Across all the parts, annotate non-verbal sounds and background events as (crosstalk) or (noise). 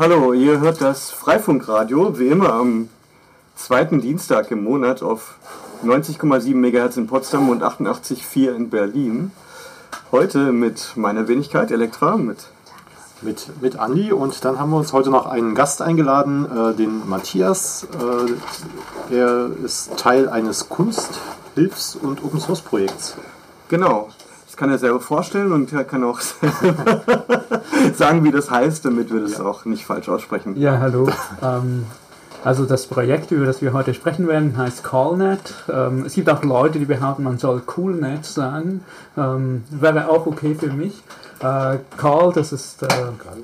Hallo, ihr hört das Freifunkradio, wie immer am zweiten Dienstag im Monat auf 90,7 MHz in Potsdam und 88,4 in Berlin. Heute mit meiner Wenigkeit Elektra, mit mit, mit Andi und dann haben wir uns heute noch einen Gast eingeladen, äh, den Matthias. Äh, er ist Teil eines Kunsthilfs- und Open Source Projekts. Genau, kann er selber vorstellen und er kann auch (laughs) sagen, wie das heißt, damit wir das ja. auch nicht falsch aussprechen. Ja, hallo. ähm, also das Projekt, über das wir heute sprechen werden, heißt CallNet. Ähm, es gibt auch Leute, die behaupten, man soll CoolNet sagen. Ähm, wäre auch okay für mich. Äh, Call, das ist, äh,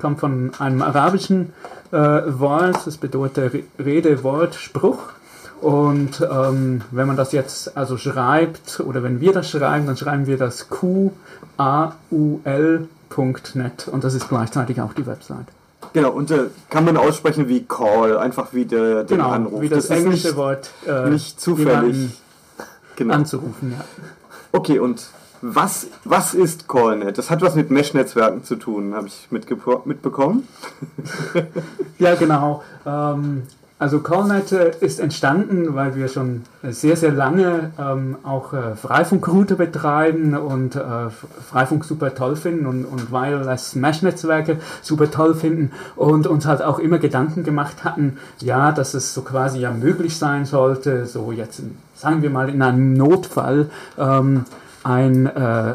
kommt von einem arabischen äh, Wort, das bedeutet Rede, Wort, Spruch. Und ähm, wenn man das jetzt also schreibt, oder wenn wir das schreiben, dann schreiben wir das Q-A-U-L.net und das ist gleichzeitig auch die Website. Genau, und äh, kann man aussprechen wie Call, einfach wie der, den genau, Anruf. Wie das, das englische nicht, Wort äh, nicht zufällig genau. anzurufen, ja. Okay, und was, was ist CallNet? Das hat was mit Mesh-Netzwerken zu tun, habe ich mitbekommen. (laughs) ja, genau. Ähm, also äh, ist entstanden, weil wir schon sehr, sehr lange ähm, auch äh, Freifunkrouter betreiben und äh, Freifunk super toll finden und, und Wireless Mesh-Netzwerke super toll finden und uns halt auch immer Gedanken gemacht hatten, ja, dass es so quasi ja möglich sein sollte, so jetzt, sagen wir mal, in einem Notfall ähm, ein äh,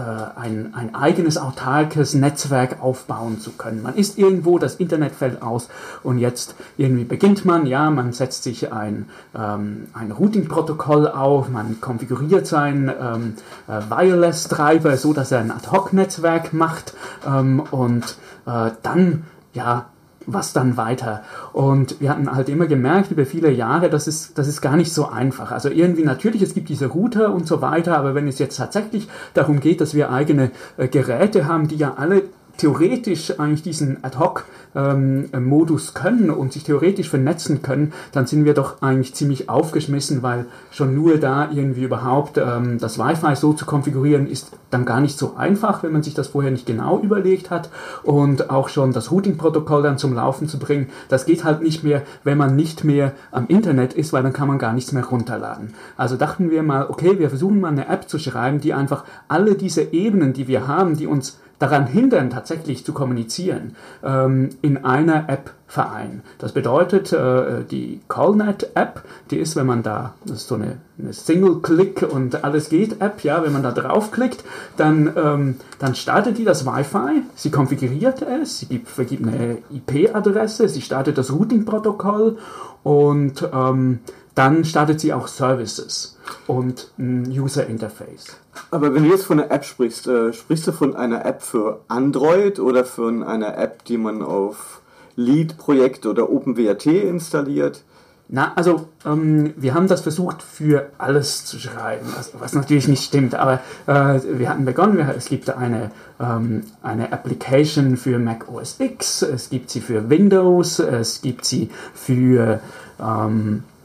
ein, ein eigenes autarkes Netzwerk aufbauen zu können. Man ist irgendwo, das Internet fällt aus und jetzt irgendwie beginnt man, ja, man setzt sich ein, ähm, ein Routing-Protokoll auf, man konfiguriert seinen ähm, äh, Wireless-Treiber so, dass er ein Ad-Hoc-Netzwerk macht ähm, und äh, dann ja, was dann weiter? Und wir hatten halt immer gemerkt über viele Jahre, das ist, das ist gar nicht so einfach. Also irgendwie natürlich, es gibt diese Router und so weiter, aber wenn es jetzt tatsächlich darum geht, dass wir eigene äh, Geräte haben, die ja alle theoretisch eigentlich diesen Ad-Hoc-Modus ähm, können und sich theoretisch vernetzen können, dann sind wir doch eigentlich ziemlich aufgeschmissen, weil schon nur da irgendwie überhaupt ähm, das Wi-Fi so zu konfigurieren ist dann gar nicht so einfach, wenn man sich das vorher nicht genau überlegt hat und auch schon das Routing-Protokoll dann zum Laufen zu bringen, das geht halt nicht mehr, wenn man nicht mehr am Internet ist, weil dann kann man gar nichts mehr runterladen. Also dachten wir mal, okay, wir versuchen mal eine App zu schreiben, die einfach alle diese Ebenen, die wir haben, die uns daran hindern, tatsächlich zu kommunizieren, ähm, in einer App vereinen. Das bedeutet, äh, die CallNet-App, die ist, wenn man da, das ist so eine, eine Single-Click und alles geht App, ja, wenn man da draufklickt, dann, ähm, dann startet die das Wi-Fi, sie konfiguriert es, sie gibt, vergibt eine IP-Adresse, sie startet das Routing-Protokoll und ähm, dann startet sie auch Services und ein User Interface. Aber wenn du jetzt von einer App sprichst, äh, sprichst du von einer App für Android oder von einer App, die man auf Lead-Projekt oder OpenWrt installiert? Na, also ähm, wir haben das versucht für alles zu schreiben, was, was natürlich nicht stimmt, aber äh, wir hatten begonnen, wir, es gibt eine, ähm, eine Application für Mac OS X, es gibt sie für Windows, es gibt sie für ähm, äh,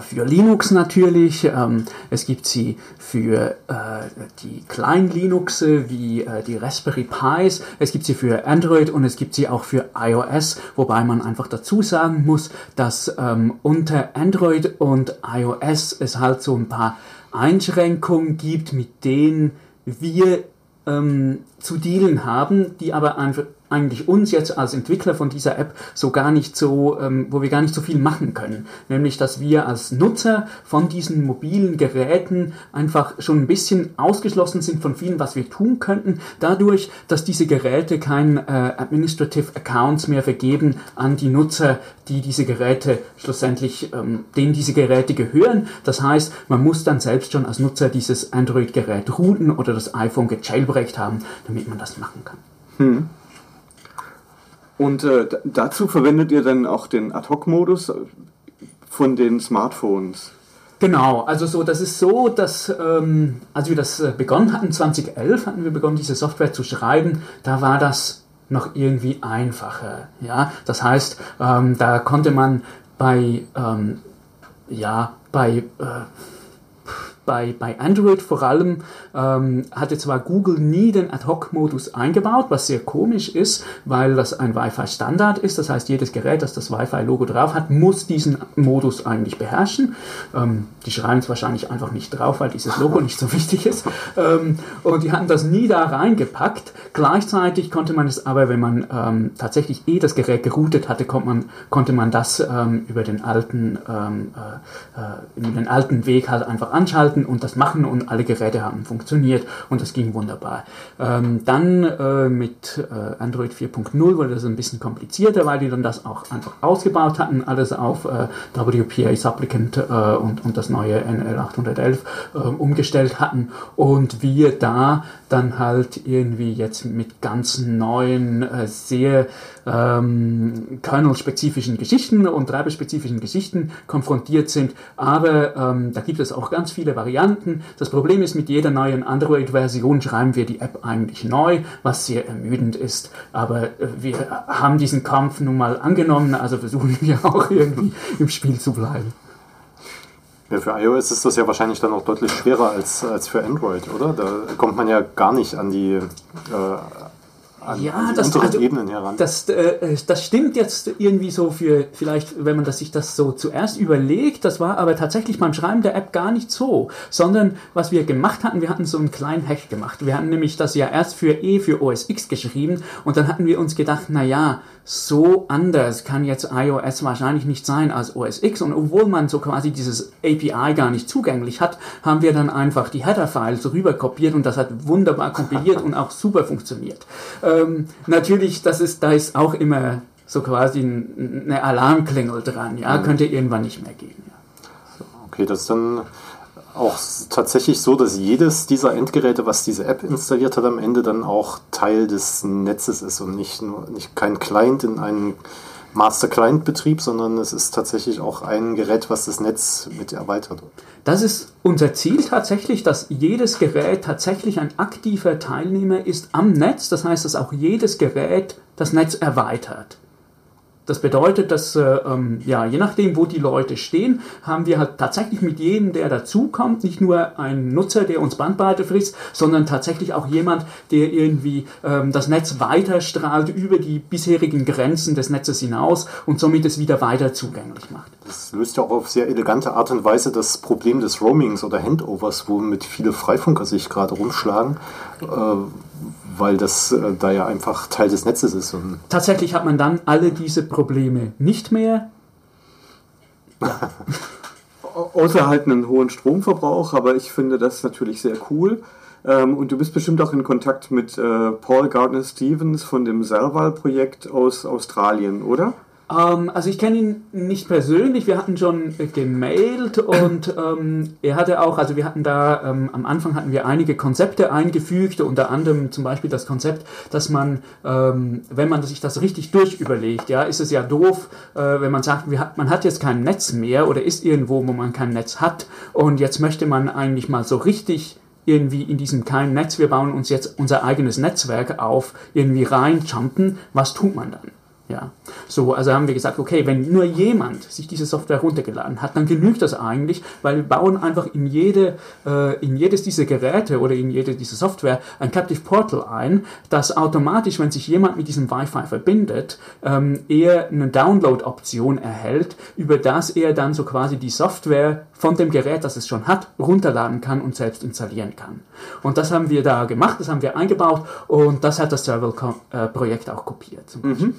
für Linux natürlich. Ähm, es gibt sie für äh, die kleinen Linuxe wie äh, die Raspberry Pis. Es gibt sie für Android und es gibt sie auch für iOS, wobei man einfach dazu sagen muss, dass ähm, unter Android und iOS es halt so ein paar Einschränkungen gibt, mit denen wir ähm, zu dealen haben, die aber einfach eigentlich uns jetzt als Entwickler von dieser App so gar nicht so, ähm, wo wir gar nicht so viel machen können. Nämlich, dass wir als Nutzer von diesen mobilen Geräten einfach schon ein bisschen ausgeschlossen sind von vielen, was wir tun könnten, dadurch, dass diese Geräte kein äh, Administrative Accounts mehr vergeben an die Nutzer, die diese Geräte schlussendlich, ähm, denen diese Geräte gehören. Das heißt, man muss dann selbst schon als Nutzer dieses Android-Gerät routen oder das iPhone gejailbreakt haben, damit man das machen kann. Hm. Und äh, dazu verwendet ihr dann auch den Ad-Hoc-Modus von den Smartphones? Genau, also so, das ist so, dass ähm, als wir das äh, begonnen hatten, 2011 hatten wir begonnen, diese Software zu schreiben, da war das noch irgendwie einfacher. Ja, das heißt, ähm, da konnte man bei ähm, ja bei äh, bei, bei Android vor allem ähm, hatte zwar Google nie den Ad-Hoc-Modus eingebaut, was sehr komisch ist, weil das ein Wi-Fi-Standard ist. Das heißt, jedes Gerät, das das Wi-Fi-Logo drauf hat, muss diesen Modus eigentlich beherrschen. Ähm, die schreiben es wahrscheinlich einfach nicht drauf, weil dieses Logo nicht so wichtig ist. Ähm, und die hatten das nie da reingepackt. Gleichzeitig konnte man es aber, wenn man ähm, tatsächlich eh das Gerät geroutet hatte, konnte man, konnte man das ähm, über den alten, ähm, äh, äh, den alten Weg halt einfach anschalten und das machen und alle Geräte haben funktioniert und das ging wunderbar. Ähm, dann äh, mit äh, Android 4.0 wurde das ein bisschen komplizierter, weil die dann das auch einfach ausgebaut hatten, alles auf äh, WPA Supplicant äh, und, und das neue NL 811 äh, umgestellt hatten und wir da dann halt irgendwie jetzt mit ganz neuen, äh, sehr ähm, kernel-spezifischen Geschichten und treiberspezifischen Geschichten konfrontiert sind. Aber ähm, da gibt es auch ganz viele Varianten. Das Problem ist, mit jeder neuen Android-Version schreiben wir die App eigentlich neu, was sehr ermüdend ist. Aber äh, wir haben diesen Kampf nun mal angenommen, also versuchen wir (laughs) auch irgendwie im Spiel zu bleiben. Ja, für iOS ist das ja wahrscheinlich dann auch deutlich schwerer als, als für Android, oder? Da kommt man ja gar nicht an die, äh, an, ja, an die das, also, Ebenen heran. Das, äh, das stimmt jetzt irgendwie so für, vielleicht, wenn man das, sich das so zuerst überlegt, das war aber tatsächlich beim Schreiben der App gar nicht so, sondern was wir gemacht hatten, wir hatten so einen kleinen Hack gemacht. Wir hatten nämlich das ja erst für E, für OS X geschrieben und dann hatten wir uns gedacht, na ja, so anders kann jetzt iOS wahrscheinlich nicht sein als OS X und obwohl man so quasi dieses API gar nicht zugänglich hat, haben wir dann einfach die Header-Files rüber kopiert und das hat wunderbar kompiliert (laughs) und auch super funktioniert. Ähm, natürlich, das ist, da ist auch immer so quasi ein, eine Alarmklingel dran, ja, könnte irgendwann nicht mehr gehen. Ja. Okay, das ist dann auch tatsächlich so, dass jedes dieser Endgeräte, was diese App installiert hat, am Ende dann auch Teil des Netzes ist und nicht nur nicht kein Client in einem Master-Client-Betrieb, sondern es ist tatsächlich auch ein Gerät, was das Netz mit erweitert. Das ist unser Ziel tatsächlich, dass jedes Gerät tatsächlich ein aktiver Teilnehmer ist am Netz. Das heißt, dass auch jedes Gerät das Netz erweitert. Das bedeutet, dass äh, ähm, ja, je nachdem, wo die Leute stehen, haben wir halt tatsächlich mit jedem, der dazukommt, nicht nur einen Nutzer, der uns Bandbreite frisst, sondern tatsächlich auch jemand, der irgendwie ähm, das Netz weiterstrahlt über die bisherigen Grenzen des Netzes hinaus und somit es wieder weiter zugänglich macht. Das löst ja auch auf sehr elegante Art und Weise das Problem des Roamings oder Handovers, womit viele Freifunker sich gerade rumschlagen. Äh, weil das äh, da ja einfach Teil des Netzes ist. Und Tatsächlich hat man dann alle diese Probleme nicht mehr. Ja. (laughs) Außer halt einen hohen Stromverbrauch, aber ich finde das natürlich sehr cool. Ähm, und du bist bestimmt auch in Kontakt mit äh, Paul Gardner Stevens von dem Serval-Projekt aus Australien, oder? Ähm, also ich kenne ihn nicht persönlich, wir hatten schon äh, gemailt und (clears throat) ähm, er hatte auch, also wir hatten da, ähm, am Anfang hatten wir einige Konzepte eingefügt, unter anderem zum Beispiel das Konzept, dass man, ähm, wenn man sich das richtig durchüberlegt, ja, ist es ja doof, äh, wenn man sagt, hat, man hat jetzt kein Netz mehr oder ist irgendwo, wo man kein Netz hat und jetzt möchte man eigentlich mal so richtig irgendwie in diesem kleinen Netz, wir bauen uns jetzt unser eigenes Netzwerk auf, irgendwie reinjumpen, was tut man dann? Ja, so, also haben wir gesagt, okay, wenn nur jemand sich diese Software runtergeladen hat, dann genügt das eigentlich, weil wir bauen einfach in jede, äh, in jedes dieser Geräte oder in jede dieser Software ein Captive Portal ein, das automatisch, wenn sich jemand mit diesem Wi-Fi verbindet, ähm, er eine Download-Option erhält, über das er dann so quasi die Software von dem Gerät, das es schon hat, runterladen kann und selbst installieren kann. Und das haben wir da gemacht, das haben wir eingebaut und das hat das Serval-Projekt auch kopiert. Mhm.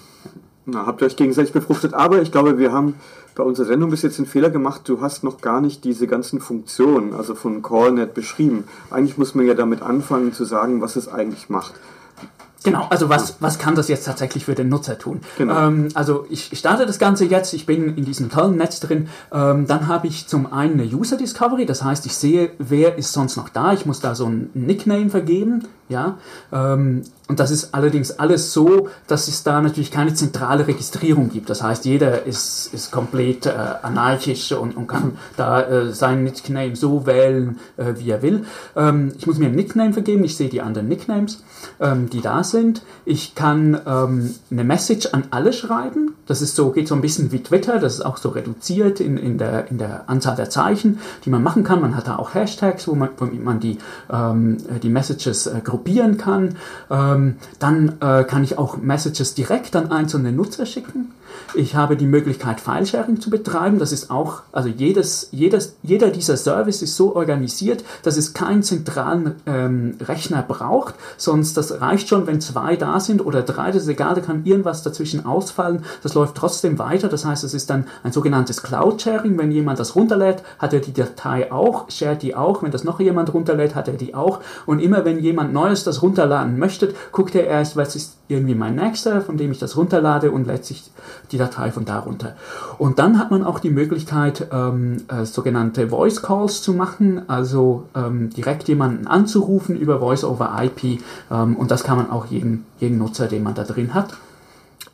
Na, habt ihr euch gegenseitig befruchtet, aber ich glaube, wir haben bei unserer Sendung bis jetzt den Fehler gemacht, du hast noch gar nicht diese ganzen Funktionen, also von CallNet beschrieben. Eigentlich muss man ja damit anfangen zu sagen, was es eigentlich macht. Genau, also was, was kann das jetzt tatsächlich für den Nutzer tun? Genau. Ähm, also ich starte das Ganze jetzt, ich bin in diesem tollen Netz drin, ähm, dann habe ich zum einen eine User Discovery, das heißt, ich sehe, wer ist sonst noch da, ich muss da so ein Nickname vergeben, ja, ähm, und das ist allerdings alles so, dass es da natürlich keine zentrale Registrierung gibt. Das heißt, jeder ist, ist komplett äh, anarchisch und, und kann da äh, seinen Nickname so wählen, äh, wie er will. Ähm, ich muss mir ein Nickname vergeben, ich sehe die anderen Nicknames, ähm, die da sind. Ich kann ähm, eine Message an alle schreiben. Das ist so, geht so ein bisschen wie Twitter, das ist auch so reduziert in, in, der, in der Anzahl der Zeichen, die man machen kann. Man hat da auch Hashtags, wo man, wo man die, ähm, die Messages äh, gruppieren kann. Ähm, dann äh, kann ich auch Messages direkt an einzelne Nutzer schicken. Ich habe die Möglichkeit, File-Sharing zu betreiben. Das ist auch, also jedes, jedes, jeder dieser Service ist so organisiert, dass es keinen zentralen ähm, Rechner braucht. Sonst, das reicht schon, wenn zwei da sind oder drei, das ist egal, da kann irgendwas dazwischen ausfallen. Das läuft trotzdem weiter. Das heißt, es ist dann ein sogenanntes Cloud-Sharing. Wenn jemand das runterlädt, hat er die Datei auch, shared die auch. Wenn das noch jemand runterlädt, hat er die auch. Und immer wenn jemand Neues das runterladen möchte, guckt er erst, was ist irgendwie mein nächster, von dem ich das runterlade und lädt sich die Datei von darunter. Und dann hat man auch die Möglichkeit, ähm, äh, sogenannte Voice Calls zu machen, also ähm, direkt jemanden anzurufen über Voice over IP. Ähm, und das kann man auch jeden, jeden Nutzer, den man da drin hat.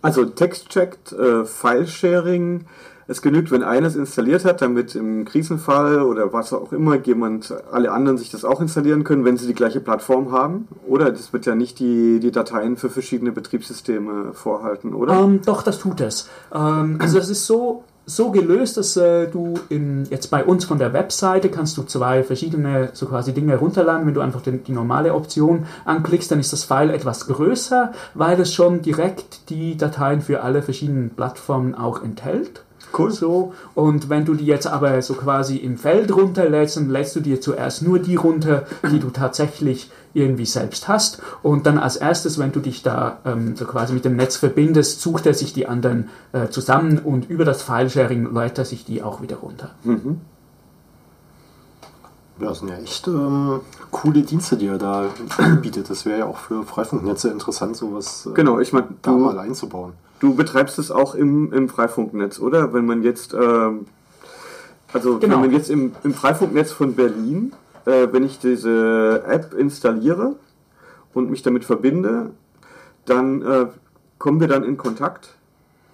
Also Text-Checked, äh, File-Sharing, es genügt, wenn einer es installiert hat, damit im Krisenfall oder was auch immer jemand, alle anderen sich das auch installieren können, wenn sie die gleiche Plattform haben. Oder das wird ja nicht die, die Dateien für verschiedene Betriebssysteme vorhalten, oder? Ähm, doch, das tut es. Ähm, also es ist so, so gelöst, dass äh, du in, jetzt bei uns von der Webseite kannst du zwei verschiedene so quasi Dinge runterladen. Wenn du einfach den, die normale Option anklickst, dann ist das File etwas größer, weil es schon direkt die Dateien für alle verschiedenen Plattformen auch enthält. Cool. So. Und wenn du die jetzt aber so quasi im Feld runterlädst, dann lädst du dir zuerst nur die runter, die du tatsächlich irgendwie selbst hast. Und dann als erstes, wenn du dich da ähm, so quasi mit dem Netz verbindest, sucht er sich die anderen äh, zusammen und über das File-Sharing lädt er sich die auch wieder runter. Mhm. Ja, das sind ja echt ähm, coole Dienste, die er da (clears throat) bietet. Das wäre ja auch für Freifunknetze interessant, sowas äh, genau, ich mein, da mal einzubauen. Du betreibst es auch im, im Freifunknetz, oder? Wenn man jetzt, ähm, also genau. wenn man jetzt im, im Freifunknetz von Berlin, äh, wenn ich diese App installiere und mich damit verbinde, dann äh, kommen wir dann in Kontakt.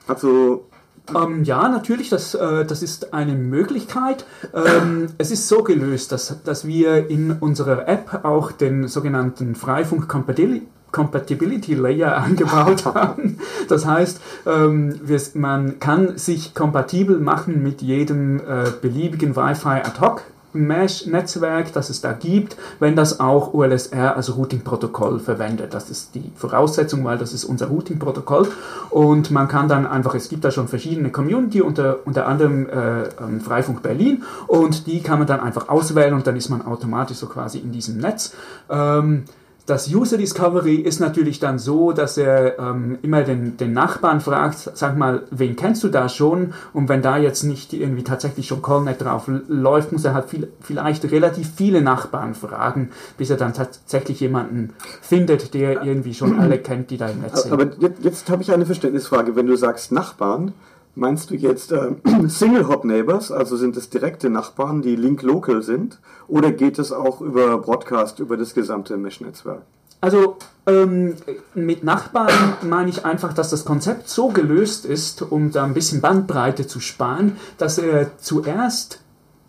Also ähm, ja, natürlich, das, äh, das ist eine Möglichkeit. Ähm, es ist so gelöst, dass, dass wir in unserer App auch den sogenannten Freifunk Compatibility Compatibility Layer (laughs) eingebaut (laughs) haben. Das heißt, ähm, man kann sich kompatibel machen mit jedem äh, beliebigen Wi-Fi ad hoc Mesh-Netzwerk, das es da gibt, wenn das auch ULSR als Routing-Protokoll verwendet. Das ist die Voraussetzung, weil das ist unser Routing-Protokoll. Und man kann dann einfach, es gibt da schon verschiedene Community, unter, unter anderem äh, ähm, Freifunk Berlin, und die kann man dann einfach auswählen und dann ist man automatisch so quasi in diesem Netz. Ähm, das User Discovery ist natürlich dann so, dass er ähm, immer den, den Nachbarn fragt, sag mal, wen kennst du da schon? Und wenn da jetzt nicht irgendwie tatsächlich schon Callnet drauf läuft, muss er halt viel, vielleicht relativ viele Nachbarn fragen, bis er dann tatsächlich jemanden findet, der irgendwie schon alle kennt, die da im Netz sind. Aber jetzt, jetzt habe ich eine Verständnisfrage. Wenn du sagst Nachbarn, Meinst du jetzt äh, (clears throat) Single Hop Neighbors, also sind es direkte Nachbarn, die link local sind, oder geht es auch über Broadcast, über das gesamte Mesh-Netzwerk? Also ähm, mit Nachbarn meine ich einfach, dass das Konzept so gelöst ist, um da ein bisschen Bandbreite zu sparen, dass er zuerst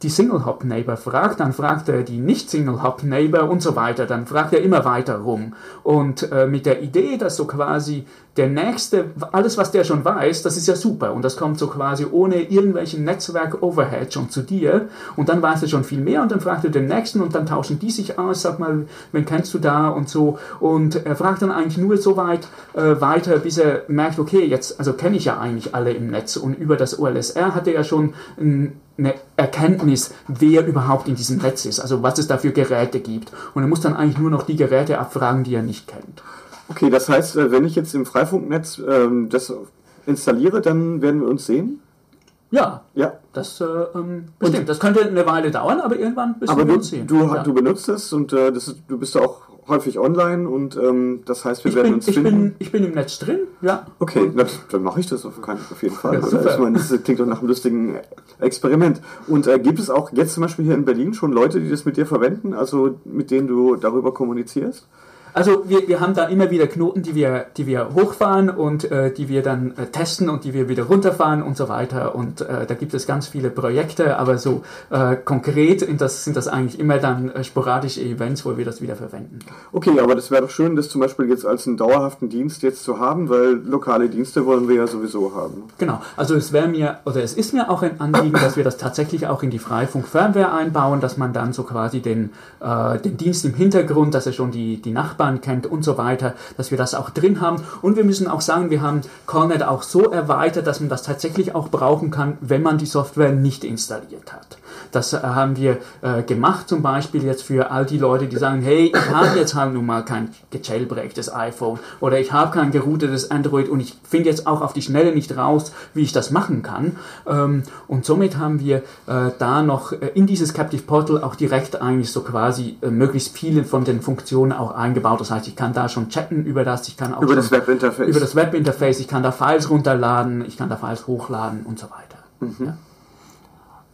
die Single-Hop-Neighbor fragt, dann fragt er die Nicht-Single-Hop-Neighbor und so weiter. Dann fragt er immer weiter rum. Und äh, mit der Idee, dass so quasi der Nächste, alles was der schon weiß, das ist ja super. Und das kommt so quasi ohne irgendwelchen Netzwerk-Overhead schon zu dir. Und dann weiß er schon viel mehr und dann fragt er den Nächsten und dann tauschen die sich aus, sag mal, wen kennst du da und so. Und er fragt dann eigentlich nur so weit äh, weiter, bis er merkt, okay, jetzt, also kenne ich ja eigentlich alle im Netz. Und über das OLSR hat er ja schon ein eine Erkenntnis, wer überhaupt in diesem Netz ist, also was es da für Geräte gibt. Und er muss dann eigentlich nur noch die Geräte abfragen, die er nicht kennt. Okay, das heißt, äh, wenn ich jetzt im Freifunknetz ähm, das installiere, dann werden wir uns sehen? Ja, ja. das äh, ähm, bestimmt. Und das könnte eine Weile dauern, aber irgendwann bist aber wir uns sehen. Du, ja. du benutzt es und äh, das, du bist auch häufig online und ähm, das heißt, wir ich werden bin, uns ich finden. Bin, ich bin im Netz drin, ja. Okay, na, dann mache ich das auf, auf jeden Fall. Ja, ich meine, das klingt doch nach einem lustigen Experiment. Und äh, gibt es auch jetzt zum Beispiel hier in Berlin schon Leute, die das mit dir verwenden, also mit denen du darüber kommunizierst? Also wir, wir haben da immer wieder Knoten, die wir, die wir hochfahren und äh, die wir dann äh, testen und die wir wieder runterfahren und so weiter. Und äh, da gibt es ganz viele Projekte, aber so äh, konkret das, sind das eigentlich immer dann äh, sporadische Events, wo wir das wieder verwenden. Okay, aber das wäre doch schön, das zum Beispiel jetzt als einen dauerhaften Dienst jetzt zu haben, weil lokale Dienste wollen wir ja sowieso haben. Genau, also es wäre mir oder es ist mir auch ein Anliegen, dass wir das tatsächlich auch in die Freifunk-Firmware einbauen, dass man dann so quasi den, äh, den Dienst im Hintergrund, dass er schon die, die Nachbarn Nachbarn kennt und so weiter, dass wir das auch drin haben. Und wir müssen auch sagen, wir haben Cornet auch so erweitert, dass man das tatsächlich auch brauchen kann, wenn man die Software nicht installiert hat. Das äh, haben wir äh, gemacht, zum Beispiel jetzt für all die Leute, die sagen, hey, ich habe jetzt halt nun mal kein gejailbreaktes iPhone oder ich habe kein geroutetes Android und ich finde jetzt auch auf die Schnelle nicht raus, wie ich das machen kann. Ähm, und somit haben wir äh, da noch äh, in dieses Captive Portal auch direkt eigentlich so quasi äh, möglichst viele von den Funktionen auch eingebaut. Das heißt, ich kann da schon chatten über das, ich kann auch über das Webinterface. Über das Webinterface, ich kann da Files runterladen, ich kann da Files hochladen und so weiter. Mhm. Ja.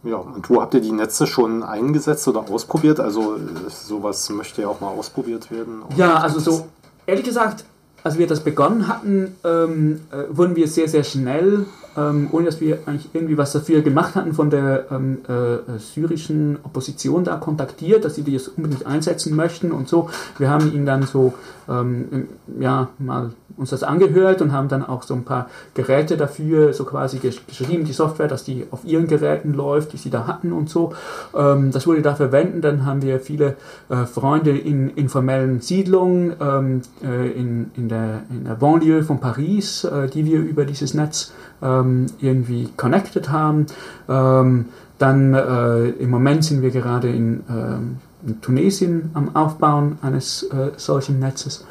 Ja, und wo habt ihr die Netze schon eingesetzt oder ausprobiert? Also sowas möchte ja auch mal ausprobiert werden. Ja, also so, ehrlich gesagt, als wir das begonnen hatten, ähm, äh, wurden wir sehr, sehr schnell ähm, ohne dass wir eigentlich irgendwie was dafür gemacht hatten, von der ähm, äh, syrischen Opposition da kontaktiert, dass sie das unbedingt einsetzen möchten und so. Wir haben ihnen dann so, ähm, ja, mal uns das angehört und haben dann auch so ein paar Geräte dafür so quasi geschrieben, die Software, dass die auf ihren Geräten läuft, die sie da hatten und so. Ähm, das wurde da verwenden. Dann haben wir viele äh, Freunde in informellen Siedlungen ähm, äh, in, in, der, in der Banlieue von Paris, äh, die wir über dieses Netz ähm, irgendwie connected haben. Ähm, dann äh, im Moment sind wir gerade in, ähm, in Tunesien am Aufbauen eines äh, solchen Netzes.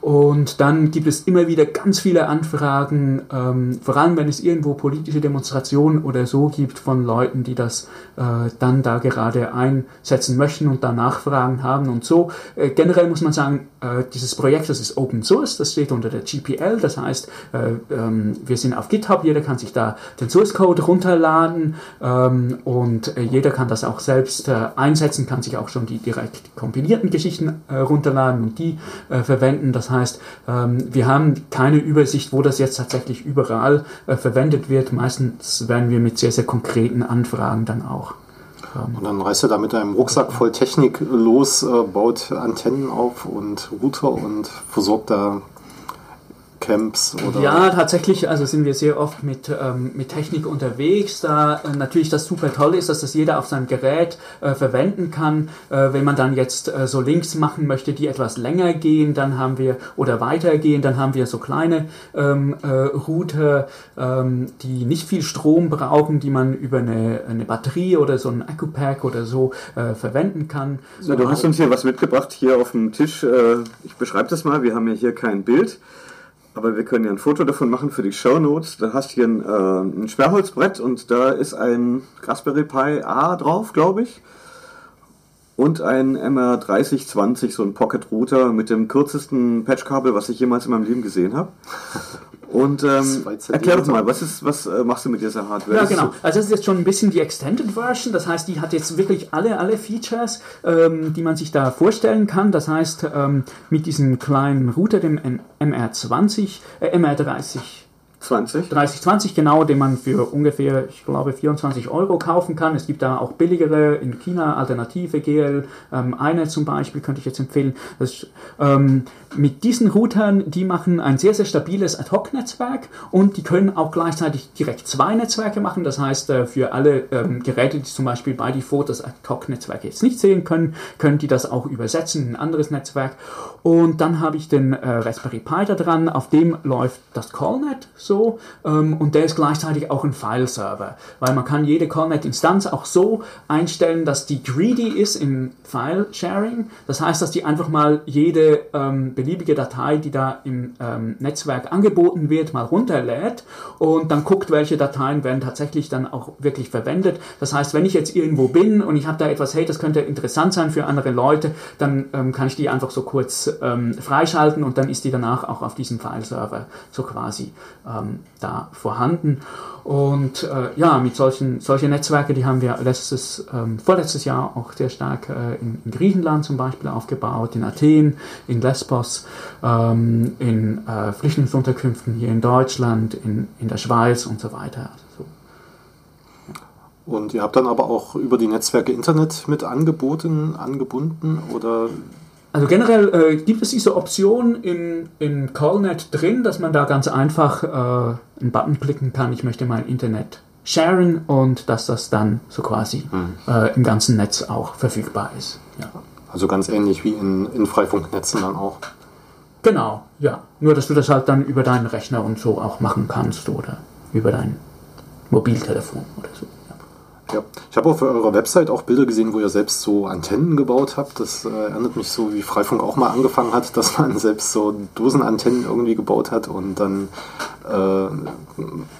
Und dann gibt es immer wieder ganz viele Anfragen, ähm, vor allem wenn es irgendwo politische Demonstrationen oder so gibt von Leuten, die das äh, dann da gerade einsetzen möchten und da Nachfragen haben und so. Äh, generell muss man sagen, äh, dieses Projekt, das ist Open Source, das steht unter der GPL, das heißt, äh, ähm, wir sind auf GitHub, jeder kann sich da den Source Code runterladen ähm, und äh, jeder kann das auch selbst äh, einsetzen, kann sich auch schon die direkt kompilierten Geschichten runterladen und die verwenden. Das heißt, ähm, wir haben keine Übersicht, wo das jetzt tatsächlich überall äh, verwendet wird. Meistens werden wir mit sehr, sehr konkreten Anfragen dann auch. Ähm, und dann reist er da mit einem Rucksack voll Technik los, äh, baut Antennen auf und Router und versorgt da Camps oder? Ja, tatsächlich, also sind wir sehr oft mit, ähm, mit Technik unterwegs. Da äh, natürlich das super toll ist, dass das jeder auf seinem Gerät äh, verwenden kann. Äh, wenn man dann jetzt äh, so Links machen möchte, die etwas länger gehen, dann haben wir oder weitergehen, dann haben wir so kleine ähm, äh, Router, ähm, die nicht viel Strom brauchen, die man über eine, eine Batterie oder so ein Akku-Pack oder so äh, verwenden kann. So, du hast uns hier was mitgebracht, hier auf dem Tisch. ich beschreibe das mal, wir haben ja hier kein Bild. Aber wir können ja ein Foto davon machen für die Show Notes. Da hast du hier ein, äh, ein Sperrholzbrett und da ist ein Raspberry Pi A drauf, glaube ich. Und ein MR3020, so ein Pocket Router mit dem kürzesten Patchkabel, was ich jemals in meinem Leben gesehen habe. Und ähm, (laughs) erklär doch mal, was, ist, was äh, machst du mit dieser Hardware? Ja, genau. Also das ist jetzt schon ein bisschen die Extended Version. Das heißt, die hat jetzt wirklich alle, alle Features, ähm, die man sich da vorstellen kann. Das heißt, ähm, mit diesem kleinen Router, dem MR20, äh, MR30 20? 3020 genau, den man für ungefähr, ich glaube, 24 Euro kaufen kann. Es gibt da auch billigere in China Alternative, GL, ähm, eine zum Beispiel könnte ich jetzt empfehlen. Das, ähm, mit diesen Routern, die machen ein sehr, sehr stabiles Ad-Hoc-Netzwerk und die können auch gleichzeitig direkt zwei Netzwerke machen. Das heißt, äh, für alle ähm, Geräte, die zum Beispiel bei Default das Ad-Hoc-Netzwerk jetzt nicht sehen können, können die das auch übersetzen in ein anderes Netzwerk. Und dann habe ich den äh, Raspberry Pi da dran, auf dem läuft das Callnet so ähm, und der ist gleichzeitig auch ein File-Server, weil man kann jede Callnet-Instanz auch so einstellen, dass die greedy ist im File-Sharing. Das heißt, dass die einfach mal jede ähm, beliebige Datei, die da im ähm, Netzwerk angeboten wird, mal runterlädt und dann guckt, welche Dateien werden tatsächlich dann auch wirklich verwendet. Das heißt, wenn ich jetzt irgendwo bin und ich habe da etwas, hey, das könnte interessant sein für andere Leute, dann ähm, kann ich die einfach so kurz ähm, freischalten und dann ist die danach auch auf diesem File-Server so quasi ähm, da vorhanden. Und äh, ja, mit solchen solche Netzwerke, die haben wir letztes, ähm, vorletztes Jahr auch sehr stark äh, in, in, Griechenland zum Beispiel aufgebaut, in Athen, in Lesbos, ähm, in äh, Flüchtlingsunterkünften hier in Deutschland, in, in der Schweiz und so weiter. Also so. Und ihr habt dann aber auch über die Netzwerke Internet mit angeboten, angebunden oder also generell äh, gibt es diese Option in, in CallNet drin, dass man da ganz einfach äh, einen Button klicken kann, ich möchte mein Internet sharen und dass das dann so quasi hm. äh, im ganzen Netz auch verfügbar ist. Ja. Also ganz ähnlich wie in, in Freifunknetzen dann auch. Genau, ja. Nur dass du das halt dann über deinen Rechner und so auch machen kannst oder über dein Mobiltelefon oder so. Ja, ich habe auf eurer Website auch Bilder gesehen, wo ihr selbst so Antennen gebaut habt. Das äh, erinnert mich so, wie Freifunk auch mal angefangen hat, (laughs) dass man selbst so Dosenantennen irgendwie gebaut hat und dann äh,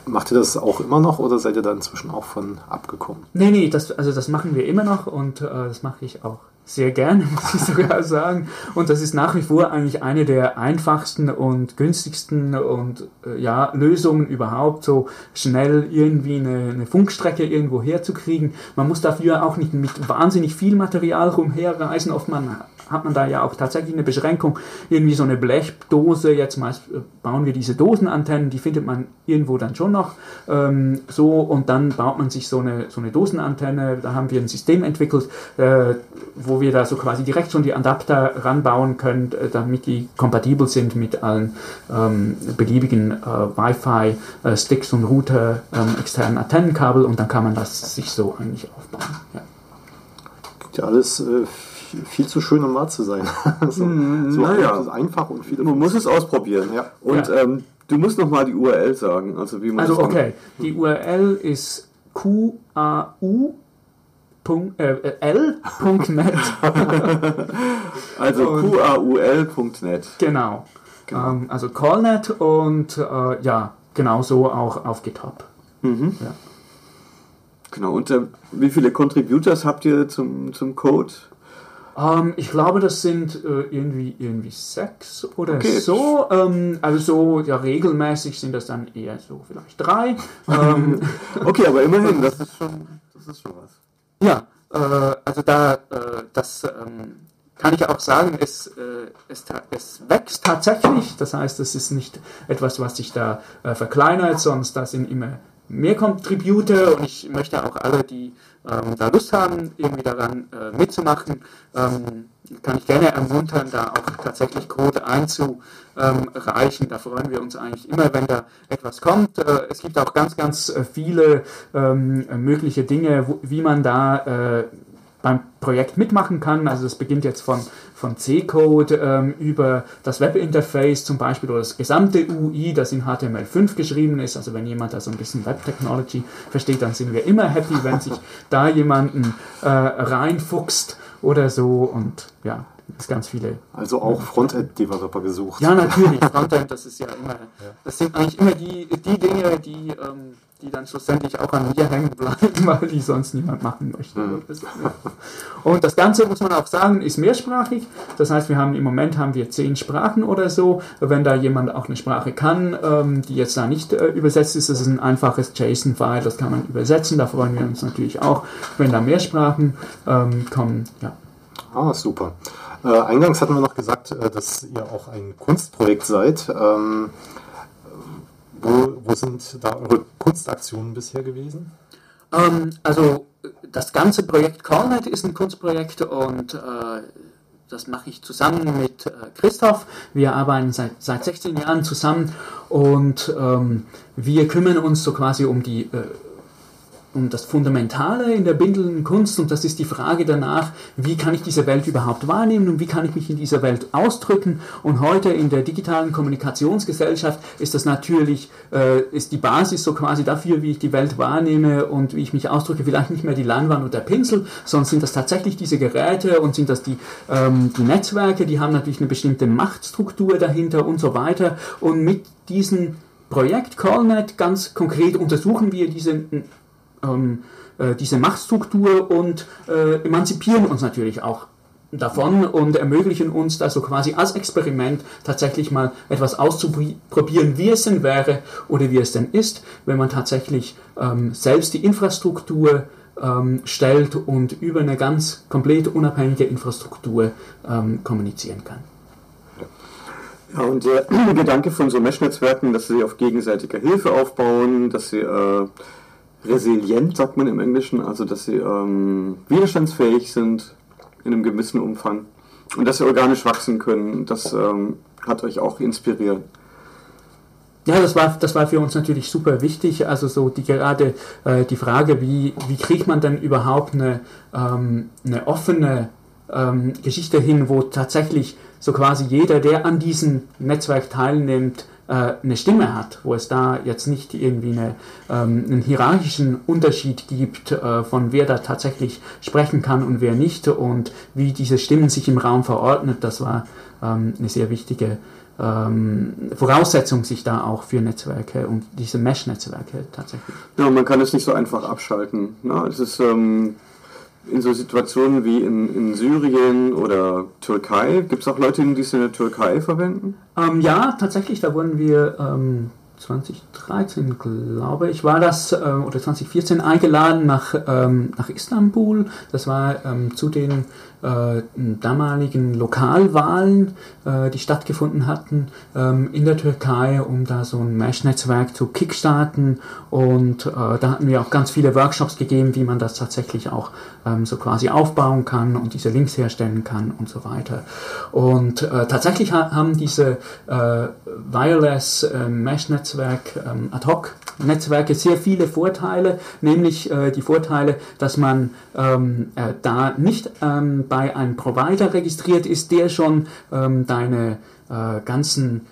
macht ihr das auch immer noch oder seid ihr da inzwischen auch von abgekommen? Nee, nee, das, also das machen wir immer noch und äh, das mache ich auch sehr gerne, (laughs) muss ich sogar sagen. Und das ist nach wie vor eigentlich eine der einfachsten und günstigsten und äh, ja, Lösungen überhaupt, so schnell irgendwie eine, eine, Funkstrecke irgendwo herzukriegen. Man muss dafür auch nicht mit wahnsinnig viel Material rumherreisen. Oft man hat man da ja auch tatsächlich eine Beschränkung. Irgendwie so eine Blechdose, jetzt meist äh, bauen wir diese Dosenantennen, die findet man irgendwo dann schon noch ähm, so und dann baut man sich so eine, so eine Dosenantenne. Da haben wir ein System entwickelt, äh, wo wir da so quasi direkt schon die Adapter ranbauen können, äh, damit die kompatibel sind mit allen ähm, beliebigen äh, Wi-Fi-Sticks äh, und Router ähm, externen Antennenkabel und dann kann man das sich so eigentlich aufbauen. Ja. Ja, alles viel zu schön, um wahr zu sein. (laughs) so, mm, so naja. einfach und viel. Man muss es ausprobieren. Ja. Und ja. Ähm, du musst noch mal die URL sagen. Also, wie man also okay, die URL ist QAU. Äh, äh, L.net. (laughs) also QAUL.net. Genau. genau. Ähm, also Callnet und äh, ja, genauso auch auf GitHub. Mhm. Ja. Genau, und äh, wie viele Contributors habt ihr zum, zum Code? Ähm, ich glaube, das sind äh, irgendwie, irgendwie sechs oder okay. so. Ähm, also so, ja, regelmäßig sind das dann eher so vielleicht drei. (laughs) ähm, okay, aber immerhin, das ist schon, das ist schon was. Ja, äh, also da, äh, das ähm, kann ich auch sagen, es, äh, es, es, wächst tatsächlich. Das heißt, es ist nicht etwas, was sich da äh, verkleinert, sondern da sind immer mehr Contributor und ich möchte auch alle, die ähm, da Lust haben, irgendwie daran äh, mitzumachen, ähm, kann ich gerne ermuntern, da auch tatsächlich Code einzureichen. Da freuen wir uns eigentlich immer, wenn da etwas kommt. Äh, es gibt auch ganz, ganz äh, viele ähm, mögliche Dinge, wo, wie man da äh, beim Projekt mitmachen kann. Also es beginnt jetzt von, von C-Code ähm, über das Webinterface zum Beispiel oder das gesamte UI, das in HTML5 geschrieben ist. Also wenn jemand da so ein bisschen Web-Technology versteht, dann sind wir immer happy, wenn sich (laughs) da jemanden äh, reinfuchst oder so und ja, es ganz viele. Also auch Frontend-Developer gesucht. Ja, natürlich. Frontend, das ist ja immer, (laughs) das sind eigentlich immer die, die Dinge, die ähm, die dann schlussendlich auch an mir hängen bleiben, (laughs) weil die sonst niemand machen möchte. Mhm. Und das Ganze, muss man auch sagen, ist mehrsprachig. Das heißt, wir haben im Moment haben wir zehn Sprachen oder so. Wenn da jemand auch eine Sprache kann, ähm, die jetzt da nicht äh, übersetzt ist, das ist ein einfaches JSON-File, das kann man übersetzen. Da freuen wir uns natürlich auch, wenn da mehr Sprachen ähm, kommen. Ja. Ah, super. Äh, eingangs hatten wir noch gesagt, äh, dass ihr auch ein Kunstprojekt seid. Ähm, wo, wo sind da eure Kunstaktionen bisher gewesen? Ähm, also das ganze Projekt Cornet ist ein Kunstprojekt und äh, das mache ich zusammen mit äh, Christoph. Wir arbeiten seit, seit 16 Jahren zusammen und ähm, wir kümmern uns so quasi um die äh, um das Fundamentale in der bildenden Kunst und das ist die Frage danach, wie kann ich diese Welt überhaupt wahrnehmen und wie kann ich mich in dieser Welt ausdrücken. Und heute in der digitalen Kommunikationsgesellschaft ist das natürlich, äh, ist die Basis so quasi dafür, wie ich die Welt wahrnehme und wie ich mich ausdrücke, vielleicht nicht mehr die Leinwand und der Pinsel, sondern sind das tatsächlich diese Geräte und sind das die, ähm, die Netzwerke, die haben natürlich eine bestimmte Machtstruktur dahinter und so weiter. Und mit diesem Projekt CallNet ganz konkret untersuchen wir diese ähm, äh, diese Machtstruktur und äh, emanzipieren uns natürlich auch davon und ermöglichen uns da so quasi als Experiment tatsächlich mal etwas auszuprobieren, wie es denn wäre oder wie es denn ist, wenn man tatsächlich ähm, selbst die Infrastruktur ähm, stellt und über eine ganz komplett unabhängige Infrastruktur ähm, kommunizieren kann. Ja, und der (clears throat) Gedanke von so Mesh-Netzwerken, dass sie auf gegenseitiger Hilfe aufbauen, dass sie äh, resilient, sagt man im Englischen, also dass sie ähm, widerstandsfähig sind in einem gewissen Umfang und dass sie organisch wachsen können, das ähm, hat euch auch inspiriert. Ja, das war, das war für uns natürlich super wichtig. Also so die gerade äh, die Frage, wie, wie kriegt man denn überhaupt eine, ähm, eine offene ähm, Geschichte hin, wo tatsächlich so quasi jeder, der an diesem Netzwerk teilnimmt, eine Stimme hat, wo es da jetzt nicht irgendwie eine, ähm, einen hierarchischen Unterschied gibt, äh, von wer da tatsächlich sprechen kann und wer nicht und wie diese Stimmen sich im Raum verordnet, das war ähm, eine sehr wichtige ähm, Voraussetzung sich da auch für Netzwerke und diese Mesh-Netzwerke tatsächlich. Ja, man kann es nicht so einfach abschalten. Ne? Es ist ähm, in so Situationen wie in, in Syrien oder Türkei, gibt es auch Leute, die es in der Türkei verwenden? Ähm, ja, tatsächlich, da wurden wir ähm, 2013, glaube ich, war das, äh, oder 2014 eingeladen nach, ähm, nach Istanbul. Das war ähm, zu den äh, damaligen Lokalwahlen, äh, die stattgefunden hatten ähm, in der Türkei, um da so ein Mesh-Netzwerk zu kickstarten. Und äh, da hatten wir auch ganz viele Workshops gegeben, wie man das tatsächlich auch ähm, so quasi aufbauen kann und diese Links herstellen kann und so weiter. Und äh, tatsächlich ha haben diese äh, Wireless äh, Mesh-Netzwerk ähm, Ad-Hoc Netzwerke sehr viele Vorteile, nämlich äh, die Vorteile, dass man ähm, äh, da nicht ähm, bei einem Provider registriert ist, der schon ähm, deine äh, ganzen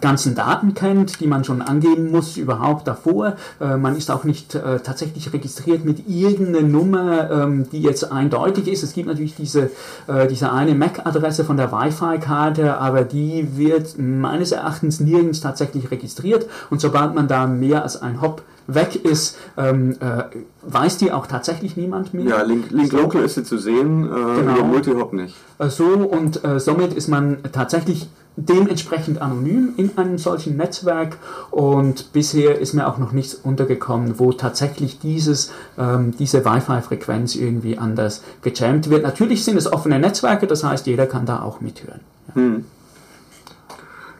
ganzen Daten kennt, die man schon angeben muss überhaupt davor. Äh, man ist auch nicht äh, tatsächlich registriert mit irgendeiner Nummer, ähm, die jetzt eindeutig ist. Es gibt natürlich diese, äh, diese eine MAC-Adresse von der Wi-Fi-Karte, aber die wird meines Erachtens nirgends tatsächlich registriert. Und sobald man da mehr als ein Hop weg ist, ähm, äh, weiß die auch tatsächlich niemand mehr. Ja, Link, Link so. Local ist sie zu sehen, äh, genau. Multihop nicht. Äh, so und äh, somit ist man tatsächlich dementsprechend anonym in einem solchen Netzwerk und bisher ist mir auch noch nichts untergekommen, wo tatsächlich dieses, ähm, diese Wi-Fi-Frequenz irgendwie anders gejammt wird. Natürlich sind es offene Netzwerke, das heißt, jeder kann da auch mithören. Ja. Hm.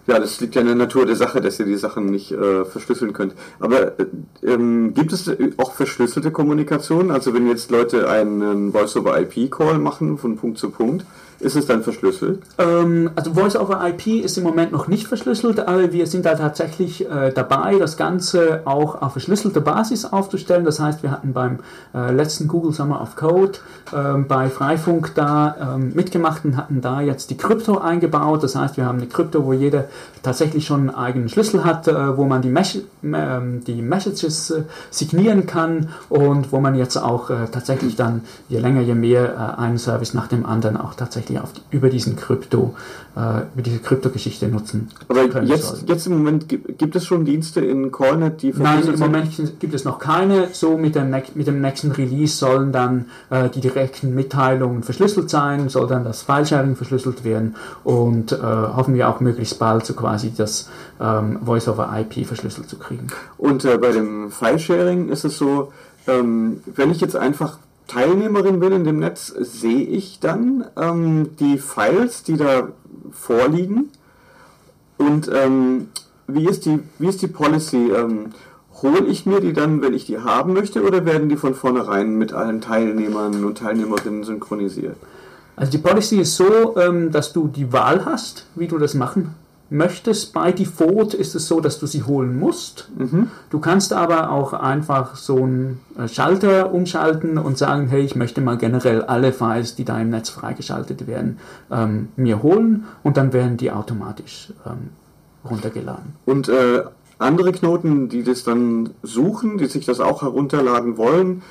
Ja, das liegt ja in der Natur der Sache, dass ihr die Sachen nicht äh, verschlüsseln könnt. Aber äh, ähm, gibt es auch verschlüsselte Kommunikation? Also wenn jetzt Leute einen Voice-over-IP-Call machen von Punkt zu Punkt, ist es dann verschlüsselt? Ähm, also Voice over IP ist im Moment noch nicht verschlüsselt, aber wir sind da tatsächlich äh, dabei, das Ganze auch auf verschlüsselte Basis aufzustellen. Das heißt, wir hatten beim äh, letzten Google Summer of Code äh, bei Freifunk da ähm, mitgemacht und hatten da jetzt die Krypto eingebaut. Das heißt, wir haben eine Krypto, wo jeder tatsächlich schon einen eigenen Schlüssel hat, äh, wo man die, Mes ähm, die Messages äh, signieren kann und wo man jetzt auch äh, tatsächlich dann je länger, je mehr einen Service nach dem anderen auch tatsächlich die auf, über diesen Krypto, äh, über diese Kryptogeschichte nutzen. Aber jetzt, jetzt im Moment gibt, es schon Dienste in Callnet, die Nein, im Moment gibt es noch keine. So mit dem, mit dem nächsten Release sollen dann äh, die direkten Mitteilungen verschlüsselt sein, soll dann das File-Sharing verschlüsselt werden und äh, hoffen wir auch möglichst bald so quasi das ähm, Voice-over-IP verschlüsselt zu kriegen. Und äh, bei dem File-Sharing ist es so, ähm, wenn ich jetzt einfach Teilnehmerin bin in dem Netz, sehe ich dann ähm, die Files, die da vorliegen. Und ähm, wie, ist die, wie ist die Policy? Ähm, hole ich mir die dann, wenn ich die haben möchte, oder werden die von vornherein mit allen Teilnehmern und Teilnehmerinnen synchronisiert? Also die Policy ist so, ähm, dass du die Wahl hast, wie du das machen möchtest. Bei Default ist es so, dass du sie holen musst. Mhm. Du kannst aber auch einfach so einen äh, Schalter umschalten und sagen, hey, ich möchte mal generell alle Files, die da im Netz freigeschaltet werden, ähm, mir holen und dann werden die automatisch ähm, runtergeladen. Und äh, andere Knoten, die das dann suchen, die sich das auch herunterladen wollen,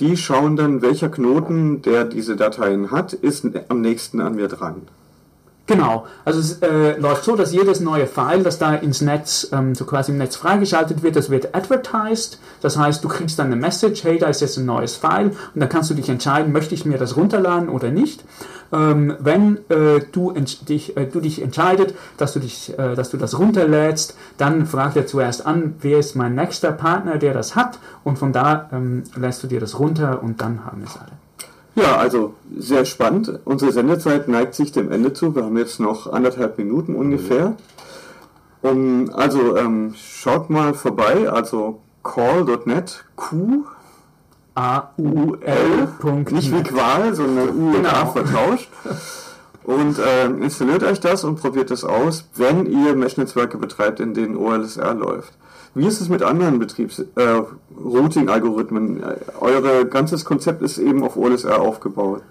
die schauen dann, welcher Knoten, der diese Dateien hat, ist am nächsten an mir dran. Genau, also es äh, läuft so, dass jedes neue File, das da ins Netz, ähm, so quasi im Netz freigeschaltet wird, das wird advertised. Das heißt, du kriegst dann eine Message, hey, da ist jetzt ein neues File und dann kannst du dich entscheiden, möchte ich mir das runterladen oder nicht. Ähm, wenn äh, du, dich, äh, du dich entscheidet, dass du, dich, äh, dass du das runterlädst, dann fragt er zuerst an, wer ist mein nächster Partner, der das hat und von da ähm, lässt du dir das runter und dann haben wir es alle. Ja, also sehr spannend. Unsere Sendezeit neigt sich dem Ende zu. Wir haben jetzt noch anderthalb Minuten ungefähr. Um, also ähm, schaut mal vorbei, also call.net, Q, A-U-L, nicht wie Qual, sondern U und A vertauscht. Und äh, installiert euch das und probiert es aus, wenn ihr Mesh-Netzwerke betreibt, in denen OLSR läuft. Wie ist es mit anderen Betriebs-Routing-Algorithmen? Äh, Euer ganzes Konzept ist eben auf OLSR aufgebaut.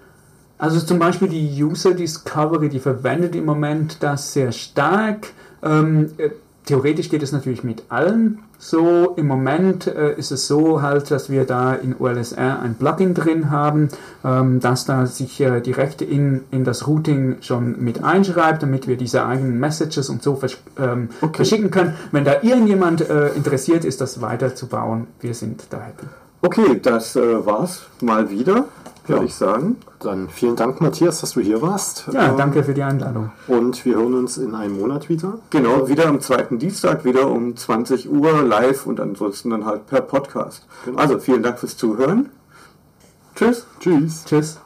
Also zum Beispiel die User Discovery, die verwendet im Moment das sehr stark. Ähm, äh, theoretisch geht es natürlich mit allen so. Im Moment äh, ist es so halt, dass wir da in OLSR ein Plugin drin haben, ähm, das da sich äh, direkt in, in das Routing schon mit einschreibt, damit wir diese eigenen Messages und so versch ähm, okay. verschicken können. Wenn da irgendjemand äh, interessiert ist, das weiterzubauen, wir sind da happy. Okay, das äh, war's mal wieder würde ja. ich sagen. Dann vielen Dank, Matthias, dass du hier warst. Ja, danke für die Einladung. Und wir hören uns in einem Monat wieder. Genau, wieder am zweiten Dienstag, wieder um 20 Uhr live und ansonsten dann halt per Podcast. Genau. Also vielen Dank fürs Zuhören. Tschüss. Tschüss. Tschüss.